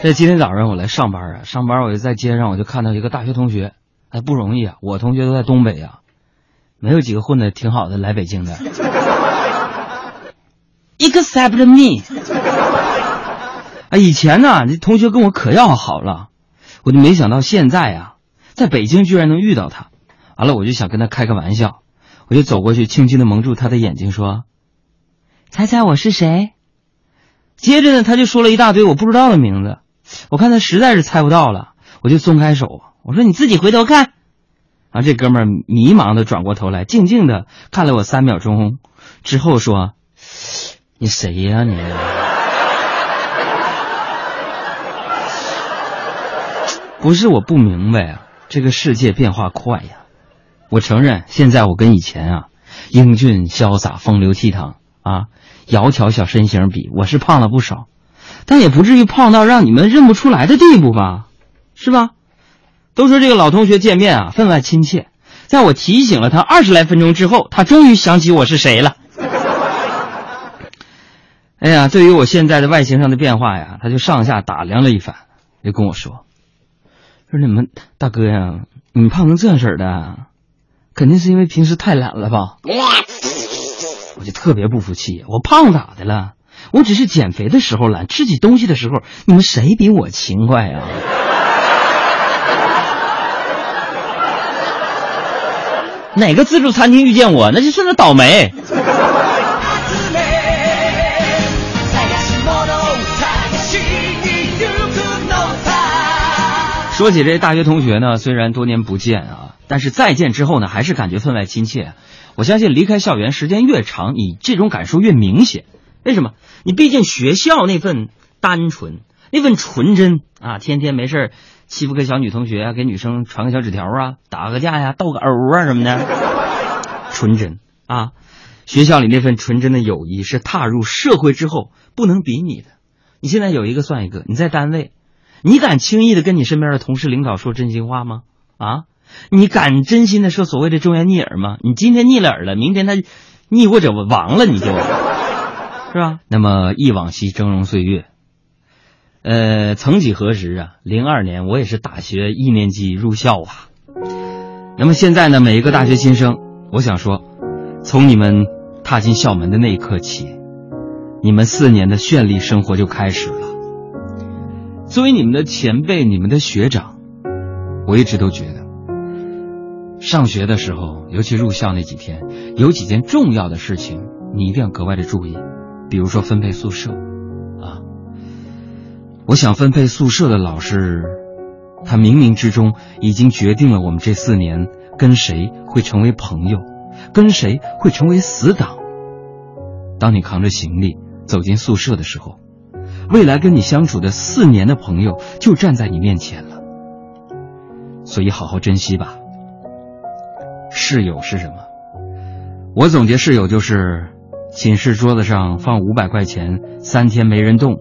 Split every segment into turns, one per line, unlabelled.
这今天早上我来上班啊，上班我就在街上，我就看到一个大学同学，哎，不容易啊，我同学都在东北啊，没有几个混的挺好的来北京的。Except me。啊，以前呢，这同学跟我可要好了，我就没想到现在啊，在北京居然能遇到他。完了，我就想跟他开个玩笑，我就走过去，轻轻的蒙住他的眼睛，说：“猜猜我是谁？”接着呢，他就说了一大堆我不知道的名字。我看他实在是猜不到了，我就松开手，我说：“你自己回头看。”啊，这哥们儿迷茫的转过头来，静静的看了我三秒钟，之后说：“你谁呀你？” 不是我不明白啊，这个世界变化快呀。我承认，现在我跟以前啊，英俊潇洒、风流倜傥啊，窈窕小身形比，我是胖了不少，但也不至于胖到让你们认不出来的地步吧？是吧？都说这个老同学见面啊，分外亲切。在我提醒了他二十来分钟之后，他终于想起我是谁了。哎呀，对于我现在的外形上的变化呀，他就上下打量了一番，就跟我说。说你们大哥呀，你胖成这样式的，肯定是因为平时太懒了吧？我就特别不服气，我胖咋的了？我只是减肥的时候懒，吃起东西的时候，你们谁比我勤快呀？哪个自助餐厅遇见我，那就算他倒霉。说起这大学同学呢，虽然多年不见啊，但是再见之后呢，还是感觉分外亲切。我相信离开校园时间越长，你这种感受越明显。为什么？你毕竟学校那份单纯，那份纯真啊，天天没事欺负个小女同学啊，给女生传个小纸条啊，打个架呀，斗个殴啊什么的，纯真啊。学校里那份纯真的友谊是踏入社会之后不能比拟的。你现在有一个算一个，你在单位。你敢轻易的跟你身边的同事、领导说真心话吗？啊，你敢真心的说所谓的忠言逆耳吗？你今天逆了耳了，明天他逆或者亡了，你就，是吧？那么忆往昔峥嵘岁月，呃，曾几何时啊，零二年我也是大学一年级入校啊。那么现在呢，每一个大学新生，我想说，从你们踏进校门的那一刻起，你们四年的绚丽生活就开始了。作为你们的前辈，你们的学长，我一直都觉得，上学的时候，尤其入校那几天，有几件重要的事情，你一定要格外的注意。比如说分配宿舍，啊，我想分配宿舍的老师，他冥冥之中已经决定了我们这四年跟谁会成为朋友，跟谁会成为死党。当你扛着行李走进宿舍的时候。未来跟你相处的四年的朋友就站在你面前了，所以好好珍惜吧。室友是什么？我总结室友就是寝室桌子上放五百块钱，三天没人动，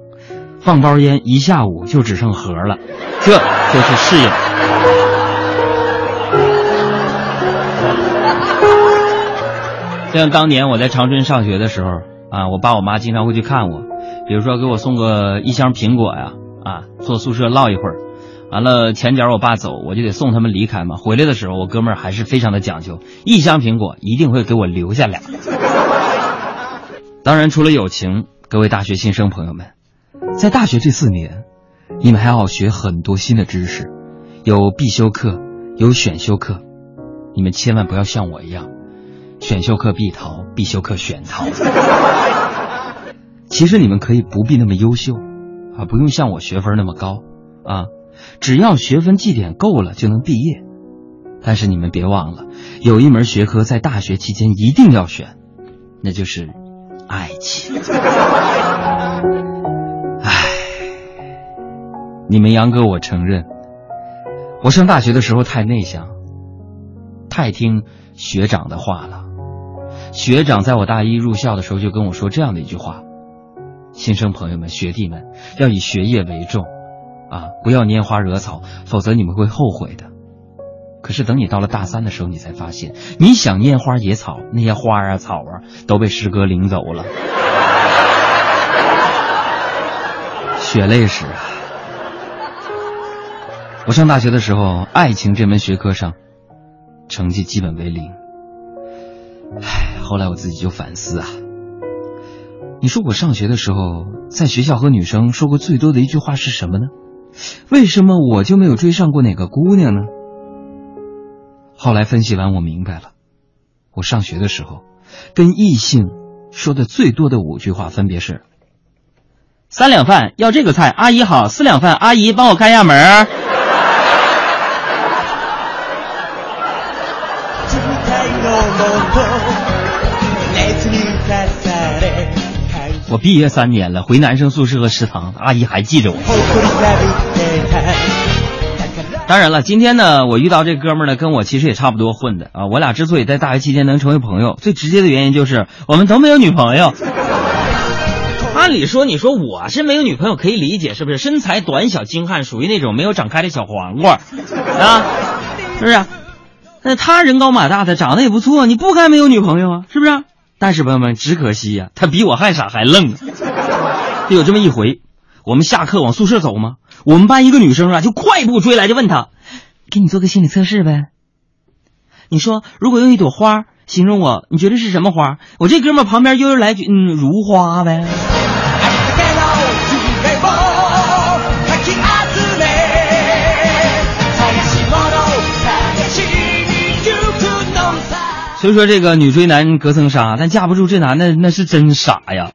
放包烟一下午就只剩盒了，这就是室友。像当年我在长春上学的时候啊，我爸我妈经常会去看我。比如说给我送个一箱苹果呀，啊，坐宿舍唠一会儿，完了前脚我爸走，我就得送他们离开嘛。回来的时候，我哥们儿还是非常的讲究，一箱苹果一定会给我留下俩。当然，除了友情，各位大学新生朋友们，在大学这四年，你们还要学很多新的知识，有必修课，有选修课，你们千万不要像我一样，选修课必逃，必修课选逃。其实你们可以不必那么优秀，啊，不用像我学分那么高，啊，只要学分绩点够了就能毕业。但是你们别忘了，有一门学科在大学期间一定要选，那就是爱情。唉，你们杨哥，我承认，我上大学的时候太内向，太听学长的话了。学长在我大一入校的时候就跟我说这样的一句话。新生朋友们、学弟们，要以学业为重，啊，不要拈花惹草，否则你们会后悔的。可是等你到了大三的时候，你才发现，你想拈花野草，那些花啊草啊都被师哥领走了。血泪史啊，我上大学的时候，爱情这门学科上，成绩基本为零。唉，后来我自己就反思啊，你说我上学的时候，在学校和女生说过最多的一句话是什么呢？为什么我就没有追上过哪个姑娘呢？后来分析完，我明白了，我上学的时候，跟异性说的最多的五句话分别是：三两饭要这个菜，阿姨好；四两饭，阿姨帮我开下门儿。我毕业三年了，回男生宿舍和食堂，阿姨还记着我。当然了，今天呢，我遇到这哥们儿呢，跟我其实也差不多混的啊。我俩之所以在大学期间能成为朋友，最直接的原因就是我们都没有女朋友。按理说，你说我是没有女朋友可以理解，是不是？身材短小精悍，属于那种没有长开的小黄瓜啊，是不是？那他人高马大的，长得也不错，你不该没有女朋友啊，是不是？但是朋友们，只可惜呀，他比我还傻还愣。就有这么一回，我们下课往宿舍走吗？我们班一个女生啊，就快步追来，就问他：“给你做个心理测试呗。你说，如果用一朵花形容我，你觉得是什么花？”我这哥们旁边悠悠来句：“嗯，如花呗。”所以说，这个女追男隔层纱，但架不住这男的那是真傻呀。